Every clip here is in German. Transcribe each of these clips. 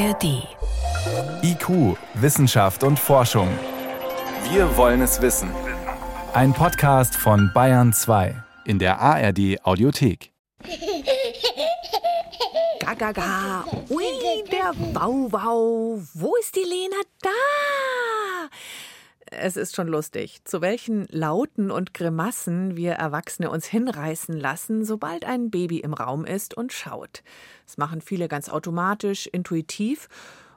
ARD. IQ, Wissenschaft und Forschung. Wir wollen es wissen. Ein Podcast von Bayern 2 in der ARD Audiothek. Gaga, ga. Ui, der Wauwau. Wo ist die Lena? Da! Es ist schon lustig, zu welchen Lauten und Grimassen wir Erwachsene uns hinreißen lassen, sobald ein Baby im Raum ist und schaut. Das machen viele ganz automatisch, intuitiv.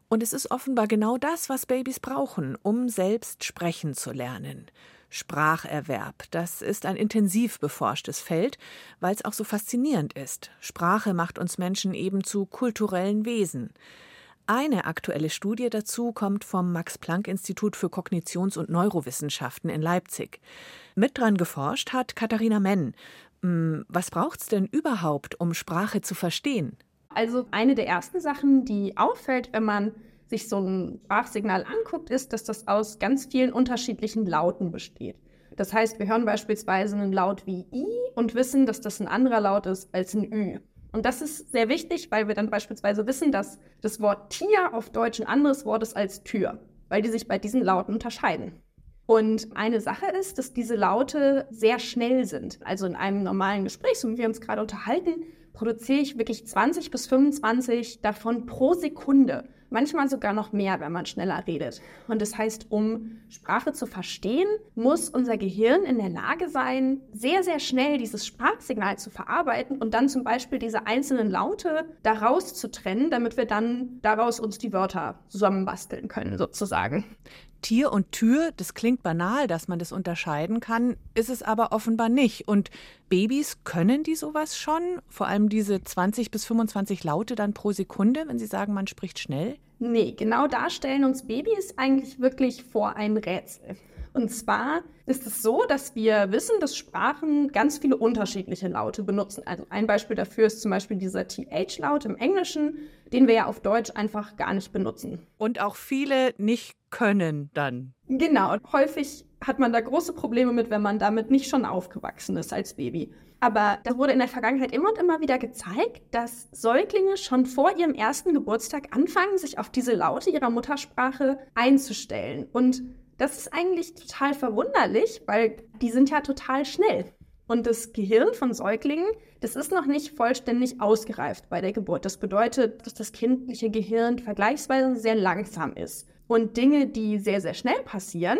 Und es ist offenbar genau das, was Babys brauchen, um selbst sprechen zu lernen. Spracherwerb, das ist ein intensiv beforschtes Feld, weil es auch so faszinierend ist. Sprache macht uns Menschen eben zu kulturellen Wesen. Eine aktuelle Studie dazu kommt vom Max-Planck-Institut für Kognitions- und Neurowissenschaften in Leipzig. Mit dran geforscht hat Katharina Menn. Hm, was braucht's denn überhaupt, um Sprache zu verstehen? Also eine der ersten Sachen, die auffällt, wenn man sich so ein Sprachsignal anguckt, ist, dass das aus ganz vielen unterschiedlichen Lauten besteht. Das heißt, wir hören beispielsweise einen Laut wie I und wissen, dass das ein anderer Laut ist als ein Ü. Und das ist sehr wichtig, weil wir dann beispielsweise wissen, dass das Wort Tier auf Deutsch ein anderes Wort ist als Tür, weil die sich bei diesen Lauten unterscheiden. Und eine Sache ist, dass diese Laute sehr schnell sind. Also in einem normalen Gespräch, so wie wir uns gerade unterhalten, produziere ich wirklich 20 bis 25 davon pro Sekunde manchmal sogar noch mehr, wenn man schneller redet. Und das heißt, um Sprache zu verstehen, muss unser Gehirn in der Lage sein, sehr, sehr schnell dieses Sprachsignal zu verarbeiten und dann zum Beispiel diese einzelnen Laute daraus zu trennen, damit wir dann daraus uns die Wörter zusammenbasteln können, sozusagen. Tier und Tür, das klingt banal, dass man das unterscheiden kann, ist es aber offenbar nicht. Und Babys können die sowas schon? Vor allem diese 20 bis 25 Laute dann pro Sekunde, wenn sie sagen, man spricht schnell? Nee, genau da stellen uns Babys eigentlich wirklich vor ein Rätsel. Und zwar ist es so, dass wir wissen, dass Sprachen ganz viele unterschiedliche Laute benutzen. Also ein Beispiel dafür ist zum Beispiel dieser TH-Laut im Englischen, den wir ja auf Deutsch einfach gar nicht benutzen. Und auch viele nicht können dann. Genau. Häufig hat man da große Probleme mit, wenn man damit nicht schon aufgewachsen ist als Baby. Aber da wurde in der Vergangenheit immer und immer wieder gezeigt, dass Säuglinge schon vor ihrem ersten Geburtstag anfangen, sich auf diese Laute ihrer Muttersprache einzustellen. Und das ist eigentlich total verwunderlich, weil die sind ja total schnell. Und das Gehirn von Säuglingen, das ist noch nicht vollständig ausgereift bei der Geburt. Das bedeutet, dass das kindliche Gehirn vergleichsweise sehr langsam ist. Und Dinge, die sehr, sehr schnell passieren,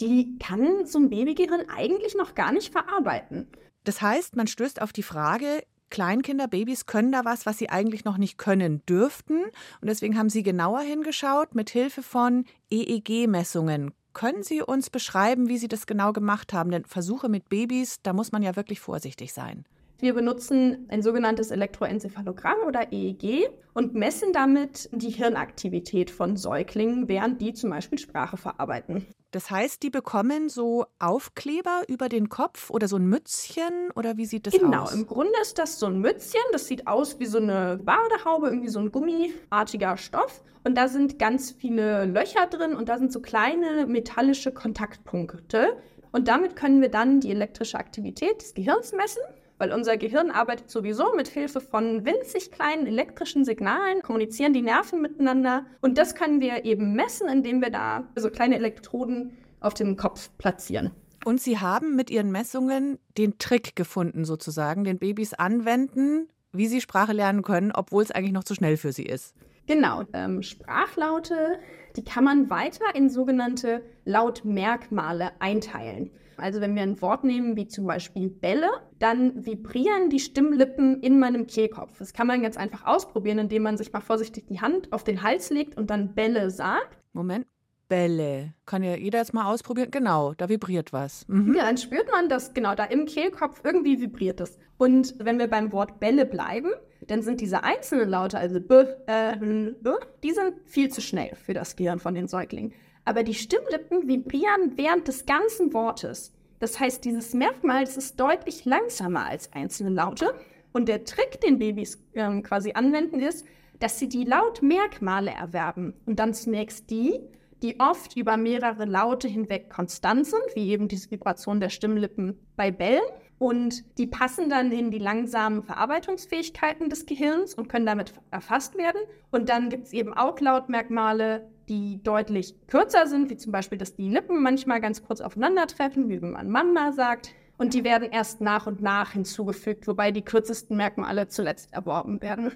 die kann so ein Babygehirn eigentlich noch gar nicht verarbeiten. Das heißt, man stößt auf die Frage, Kleinkinder, Babys können da was, was sie eigentlich noch nicht können dürften. Und deswegen haben sie genauer hingeschaut mit Hilfe von EEG-Messungen. Können Sie uns beschreiben, wie Sie das genau gemacht haben? Denn Versuche mit Babys, da muss man ja wirklich vorsichtig sein. Wir benutzen ein sogenanntes Elektroenzephalogramm oder EEG und messen damit die Hirnaktivität von Säuglingen, während die zum Beispiel Sprache verarbeiten. Das heißt, die bekommen so Aufkleber über den Kopf oder so ein Mützchen oder wie sieht das genau, aus? Genau, im Grunde ist das so ein Mützchen. Das sieht aus wie so eine Badehaube, irgendwie so ein gummiartiger Stoff. Und da sind ganz viele Löcher drin und da sind so kleine metallische Kontaktpunkte. Und damit können wir dann die elektrische Aktivität des Gehirns messen weil unser Gehirn arbeitet sowieso mit Hilfe von winzig kleinen elektrischen Signalen, kommunizieren die Nerven miteinander und das können wir eben messen, indem wir da so kleine Elektroden auf dem Kopf platzieren. Und Sie haben mit Ihren Messungen den Trick gefunden, sozusagen, den Babys anwenden, wie sie Sprache lernen können, obwohl es eigentlich noch zu schnell für sie ist. Genau, ähm, Sprachlaute, die kann man weiter in sogenannte Lautmerkmale einteilen. Also wenn wir ein Wort nehmen wie zum Beispiel Bälle, dann vibrieren die Stimmlippen in meinem Kehlkopf. Das kann man ganz einfach ausprobieren, indem man sich mal vorsichtig die Hand auf den Hals legt und dann Bälle sagt. Moment. Bälle. Kann ja jeder jetzt mal ausprobieren. Genau, da vibriert was. Mhm. Ja, dann spürt man das, genau, da im Kehlkopf irgendwie vibriert es. Und wenn wir beim Wort Bälle bleiben, dann sind diese einzelnen Laute, also b, äh, b, die sind viel zu schnell für das Gehirn von den Säuglingen aber die Stimmlippen vibrieren während des ganzen Wortes. Das heißt, dieses Merkmal das ist deutlich langsamer als einzelne Laute. Und der Trick, den Babys ähm, quasi anwenden, ist, dass sie die Lautmerkmale erwerben. Und dann zunächst die, die oft über mehrere Laute hinweg konstant sind, wie eben diese Vibration der Stimmlippen bei Bällen. Und die passen dann in die langsamen Verarbeitungsfähigkeiten des Gehirns und können damit erfasst werden. Und dann gibt es eben auch Lautmerkmale, die deutlich kürzer sind, wie zum Beispiel, dass die Lippen manchmal ganz kurz aufeinandertreffen, wie wenn man Mama sagt. Und die werden erst nach und nach hinzugefügt, wobei die kürzesten Merkmale zuletzt erworben werden.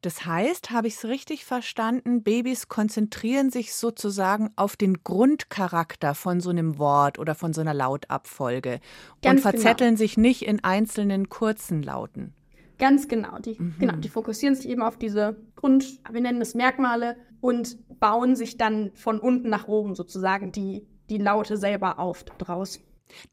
Das heißt, habe ich es richtig verstanden, Babys konzentrieren sich sozusagen auf den Grundcharakter von so einem Wort oder von so einer Lautabfolge Ganz und genau. verzetteln genau. sich nicht in einzelnen kurzen Lauten. Ganz genau. Die, mhm. genau. die fokussieren sich eben auf diese Grund, wir nennen es Merkmale und bauen sich dann von unten nach oben sozusagen die, die Laute selber auf draus.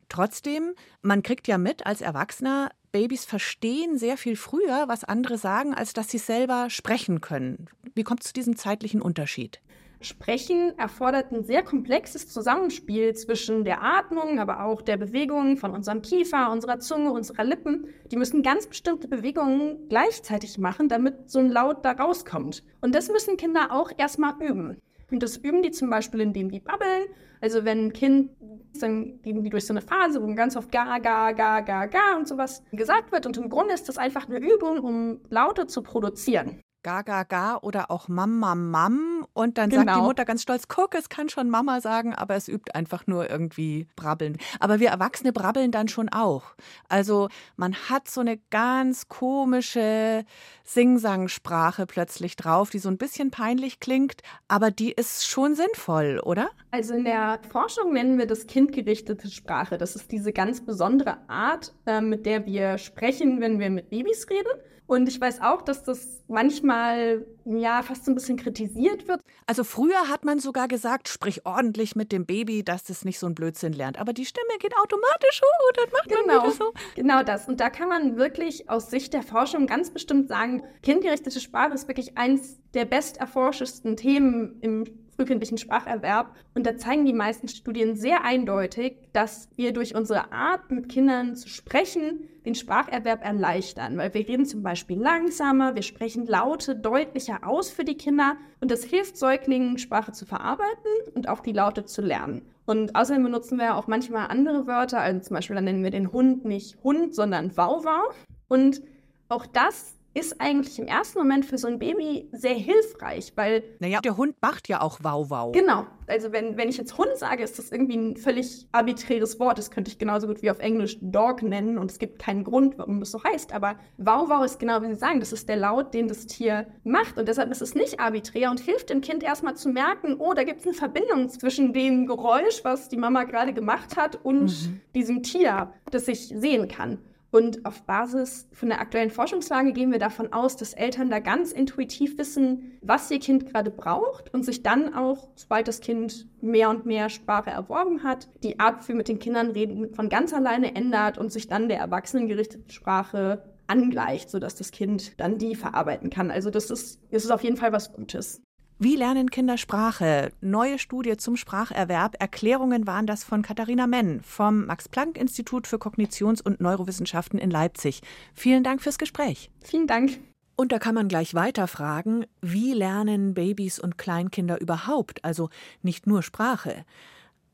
Trotzdem, man kriegt ja mit als Erwachsener, Babys verstehen sehr viel früher, was andere sagen, als dass sie selber sprechen können. Wie kommt es zu diesem zeitlichen Unterschied? Sprechen erfordert ein sehr komplexes Zusammenspiel zwischen der Atmung, aber auch der Bewegung von unserem Kiefer, unserer Zunge, unserer Lippen. Die müssen ganz bestimmte Bewegungen gleichzeitig machen, damit so ein Laut da rauskommt. Und das müssen Kinder auch erstmal üben. Und das üben die zum Beispiel, indem die babbeln. Also wenn ein Kind, dann gehen die durch so eine Phase, wo ganz oft ga, ga, ga, ga, ga und sowas gesagt wird. Und im Grunde ist das einfach eine Übung, um Laute zu produzieren. Ga, ga, ga oder auch Mam, Mam, Mam. Und dann genau. sagt die genau. Mutter ganz stolz, guck, es kann schon Mama sagen, aber es übt einfach nur irgendwie Brabbeln. Aber wir Erwachsene brabbeln dann schon auch. Also man hat so eine ganz komische Singsangsprache plötzlich drauf, die so ein bisschen peinlich klingt, aber die ist schon sinnvoll, oder? Also in der Forschung nennen wir das kindgerichtete Sprache. Das ist diese ganz besondere Art, äh, mit der wir sprechen, wenn wir mit Babys reden. Und ich weiß auch, dass das manchmal ja fast so ein bisschen kritisiert wird. Also früher hat man sogar gesagt, sprich ordentlich mit dem Baby, dass das nicht so ein Blödsinn lernt. Aber die Stimme geht automatisch hoch, dann macht genau, man wieder so. Genau das. Und da kann man wirklich aus Sicht der Forschung ganz bestimmt sagen, kindgerichtete Sprache ist wirklich eins der best erforschesten Themen im frühkindlichen Spracherwerb. Und da zeigen die meisten Studien sehr eindeutig, dass wir durch unsere Art, mit Kindern zu sprechen, den Spracherwerb erleichtern. Weil wir reden zum Beispiel langsamer, wir sprechen Laute deutlicher aus für die Kinder und das hilft Säuglingen, Sprache zu verarbeiten und auch die Laute zu lernen. Und außerdem benutzen wir auch manchmal andere Wörter, also zum Beispiel dann nennen wir den Hund nicht Hund, sondern Wauwau. Und auch das ist eigentlich im ersten Moment für so ein Baby sehr hilfreich, weil. Naja, der Hund macht ja auch Wow-Wow. Genau. Also, wenn, wenn ich jetzt Hund sage, ist das irgendwie ein völlig arbiträres Wort. Das könnte ich genauso gut wie auf Englisch Dog nennen und es gibt keinen Grund, warum das so heißt. Aber Wow-Wow ist genau wie Sie sagen, das ist der Laut, den das Tier macht. Und deshalb ist es nicht arbiträr und hilft dem Kind erstmal zu merken, oh, da gibt es eine Verbindung zwischen dem Geräusch, was die Mama gerade gemacht hat, und mhm. diesem Tier, das ich sehen kann. Und auf Basis von der aktuellen Forschungslage gehen wir davon aus, dass Eltern da ganz intuitiv wissen, was ihr Kind gerade braucht und sich dann auch, sobald das Kind mehr und mehr Sprache erworben hat, die Art, wie mit den Kindern reden, von ganz alleine ändert und sich dann der erwachsenengerichteten Sprache angleicht, sodass das Kind dann die verarbeiten kann. Also das ist, das ist auf jeden Fall was Gutes. Wie lernen Kinder Sprache? Neue Studie zum Spracherwerb. Erklärungen waren das von Katharina Menn vom Max-Planck-Institut für Kognitions- und Neurowissenschaften in Leipzig. Vielen Dank fürs Gespräch. Vielen Dank. Und da kann man gleich weiter fragen, wie lernen Babys und Kleinkinder überhaupt, also nicht nur Sprache?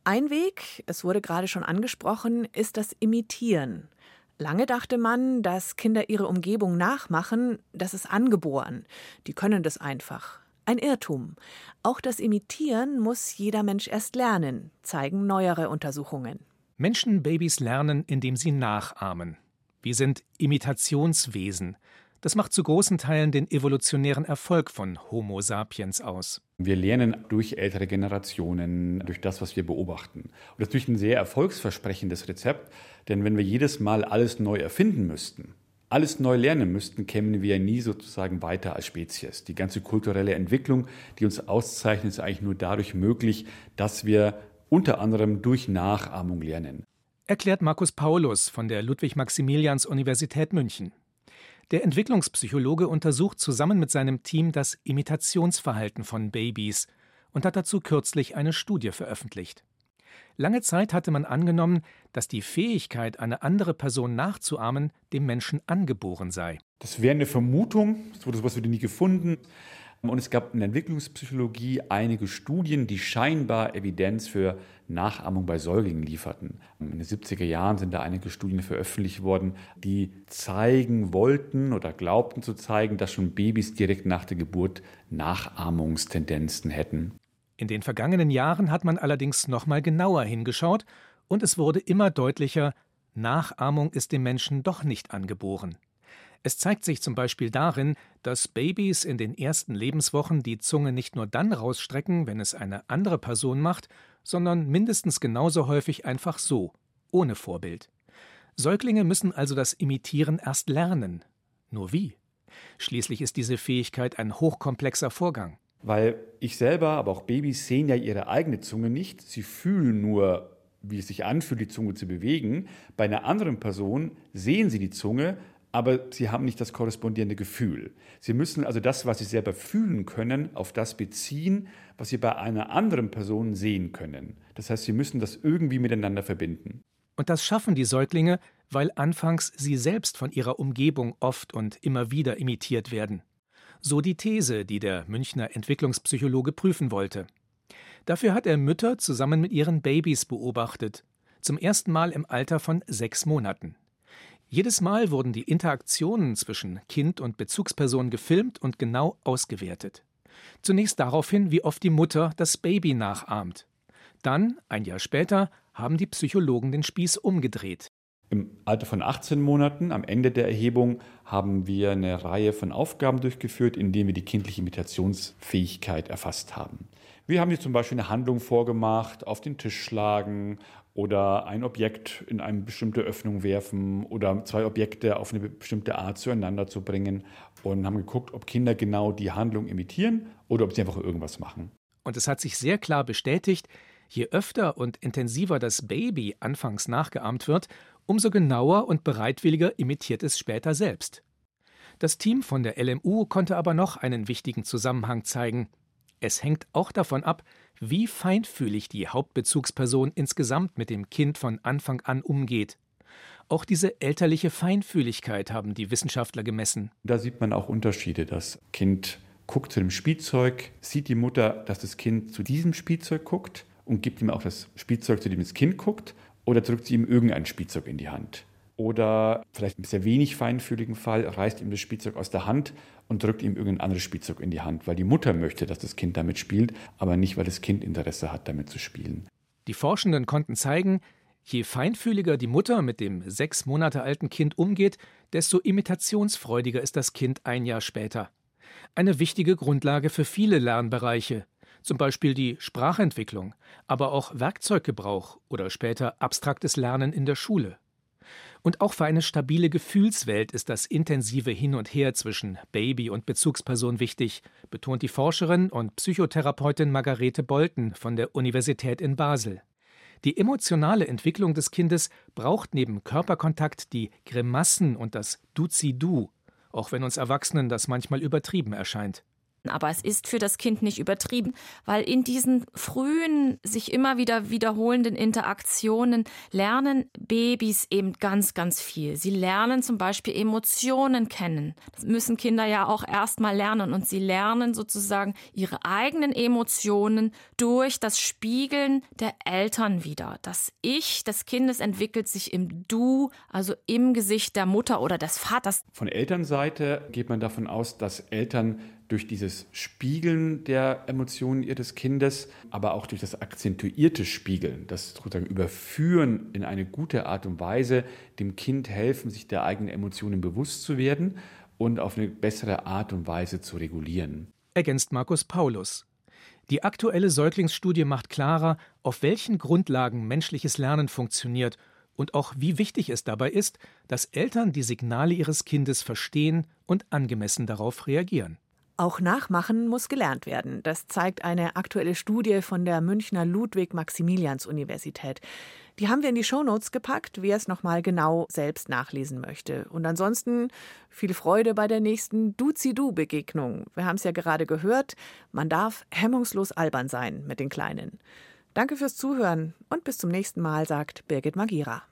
Ein Weg, es wurde gerade schon angesprochen, ist das Imitieren. Lange dachte man, dass Kinder ihre Umgebung nachmachen, das ist angeboren. Die können das einfach. Ein Irrtum. Auch das Imitieren muss jeder Mensch erst lernen, zeigen neuere Untersuchungen. Menschenbabys lernen, indem sie nachahmen. Wir sind Imitationswesen. Das macht zu großen Teilen den evolutionären Erfolg von Homo sapiens aus. Wir lernen durch ältere Generationen, durch das, was wir beobachten. Und das ist natürlich ein sehr erfolgsversprechendes Rezept, denn wenn wir jedes Mal alles neu erfinden müssten, alles neu lernen müssten, kämen wir nie sozusagen weiter als Spezies. Die ganze kulturelle Entwicklung, die uns auszeichnet, ist eigentlich nur dadurch möglich, dass wir unter anderem durch Nachahmung lernen. Erklärt Markus Paulus von der Ludwig-Maximilians-Universität München. Der Entwicklungspsychologe untersucht zusammen mit seinem Team das Imitationsverhalten von Babys und hat dazu kürzlich eine Studie veröffentlicht. Lange Zeit hatte man angenommen, dass die Fähigkeit, eine andere Person nachzuahmen, dem Menschen angeboren sei. Das wäre eine Vermutung, so das was wir nie gefunden. Und es gab in der Entwicklungspsychologie einige Studien, die scheinbar Evidenz für Nachahmung bei Säuglingen lieferten. In den 70er Jahren sind da einige Studien veröffentlicht worden, die zeigen wollten oder glaubten zu zeigen, dass schon Babys direkt nach der Geburt Nachahmungstendenzen hätten. In den vergangenen Jahren hat man allerdings noch mal genauer hingeschaut und es wurde immer deutlicher, Nachahmung ist dem Menschen doch nicht angeboren. Es zeigt sich zum Beispiel darin, dass Babys in den ersten Lebenswochen die Zunge nicht nur dann rausstrecken, wenn es eine andere Person macht, sondern mindestens genauso häufig einfach so, ohne Vorbild. Säuglinge müssen also das Imitieren erst lernen. Nur wie? Schließlich ist diese Fähigkeit ein hochkomplexer Vorgang. Weil ich selber, aber auch Babys sehen ja ihre eigene Zunge nicht. Sie fühlen nur, wie es sich anfühlt, die Zunge zu bewegen. Bei einer anderen Person sehen sie die Zunge, aber sie haben nicht das korrespondierende Gefühl. Sie müssen also das, was sie selber fühlen können, auf das beziehen, was sie bei einer anderen Person sehen können. Das heißt, sie müssen das irgendwie miteinander verbinden. Und das schaffen die Säuglinge, weil anfangs sie selbst von ihrer Umgebung oft und immer wieder imitiert werden. So die These, die der Münchner Entwicklungspsychologe prüfen wollte. Dafür hat er Mütter zusammen mit ihren Babys beobachtet, zum ersten Mal im Alter von sechs Monaten. Jedes Mal wurden die Interaktionen zwischen Kind und Bezugsperson gefilmt und genau ausgewertet. Zunächst daraufhin, wie oft die Mutter das Baby nachahmt. Dann, ein Jahr später, haben die Psychologen den Spieß umgedreht. Im Alter von 18 Monaten, am Ende der Erhebung, haben wir eine Reihe von Aufgaben durchgeführt, in denen wir die kindliche Imitationsfähigkeit erfasst haben. Wir haben hier zum Beispiel eine Handlung vorgemacht, auf den Tisch schlagen oder ein Objekt in eine bestimmte Öffnung werfen oder zwei Objekte auf eine bestimmte Art zueinander zu bringen und haben geguckt, ob Kinder genau die Handlung imitieren oder ob sie einfach irgendwas machen. Und es hat sich sehr klar bestätigt, je öfter und intensiver das Baby anfangs nachgeahmt wird, umso genauer und bereitwilliger imitiert es später selbst. Das Team von der LMU konnte aber noch einen wichtigen Zusammenhang zeigen. Es hängt auch davon ab, wie feinfühlig die Hauptbezugsperson insgesamt mit dem Kind von Anfang an umgeht. Auch diese elterliche Feinfühligkeit haben die Wissenschaftler gemessen. Da sieht man auch Unterschiede. Das Kind guckt zu dem Spielzeug, sieht die Mutter, dass das Kind zu diesem Spielzeug guckt und gibt ihm auch das Spielzeug, zu dem das Kind guckt, oder drückt sie ihm irgendein Spielzeug in die Hand. Oder vielleicht ein sehr wenig feinfühligen Fall reißt ihm das Spielzeug aus der Hand und drückt ihm irgendein anderes Spielzeug in die Hand, weil die Mutter möchte, dass das Kind damit spielt, aber nicht, weil das Kind Interesse hat, damit zu spielen. Die Forschenden konnten zeigen, je feinfühliger die Mutter mit dem sechs Monate alten Kind umgeht, desto imitationsfreudiger ist das Kind ein Jahr später. Eine wichtige Grundlage für viele Lernbereiche, zum Beispiel die Sprachentwicklung, aber auch Werkzeuggebrauch oder später abstraktes Lernen in der Schule. Und auch für eine stabile Gefühlswelt ist das intensive Hin und Her zwischen Baby und Bezugsperson wichtig, betont die Forscherin und Psychotherapeutin Margarete Bolten von der Universität in Basel. Die emotionale Entwicklung des Kindes braucht neben Körperkontakt die Grimassen und das Duzi-Du, auch wenn uns Erwachsenen das manchmal übertrieben erscheint. Aber es ist für das Kind nicht übertrieben, weil in diesen frühen, sich immer wieder wiederholenden Interaktionen lernen Babys eben ganz, ganz viel. Sie lernen zum Beispiel Emotionen kennen. Das müssen Kinder ja auch erstmal lernen. Und sie lernen sozusagen ihre eigenen Emotionen durch das Spiegeln der Eltern wieder. Das Ich des Kindes entwickelt sich im Du, also im Gesicht der Mutter oder des Vaters. Von Elternseite geht man davon aus, dass Eltern durch dieses Spiegeln der Emotionen ihres Kindes, aber auch durch das akzentuierte Spiegeln, das sozusagen Überführen in eine gute Art und Weise dem Kind helfen, sich der eigenen Emotionen bewusst zu werden und auf eine bessere Art und Weise zu regulieren. Ergänzt Markus Paulus. Die aktuelle Säuglingsstudie macht klarer, auf welchen Grundlagen menschliches Lernen funktioniert und auch wie wichtig es dabei ist, dass Eltern die Signale ihres Kindes verstehen und angemessen darauf reagieren. Auch Nachmachen muss gelernt werden. Das zeigt eine aktuelle Studie von der Münchner Ludwig-Maximilians-Universität. Die haben wir in die Shownotes gepackt, wer es nochmal genau selbst nachlesen möchte. Und ansonsten viel Freude bei der nächsten Duzi-Du-Begegnung. Wir haben es ja gerade gehört, man darf hemmungslos albern sein mit den Kleinen. Danke fürs Zuhören und bis zum nächsten Mal, sagt Birgit Magira.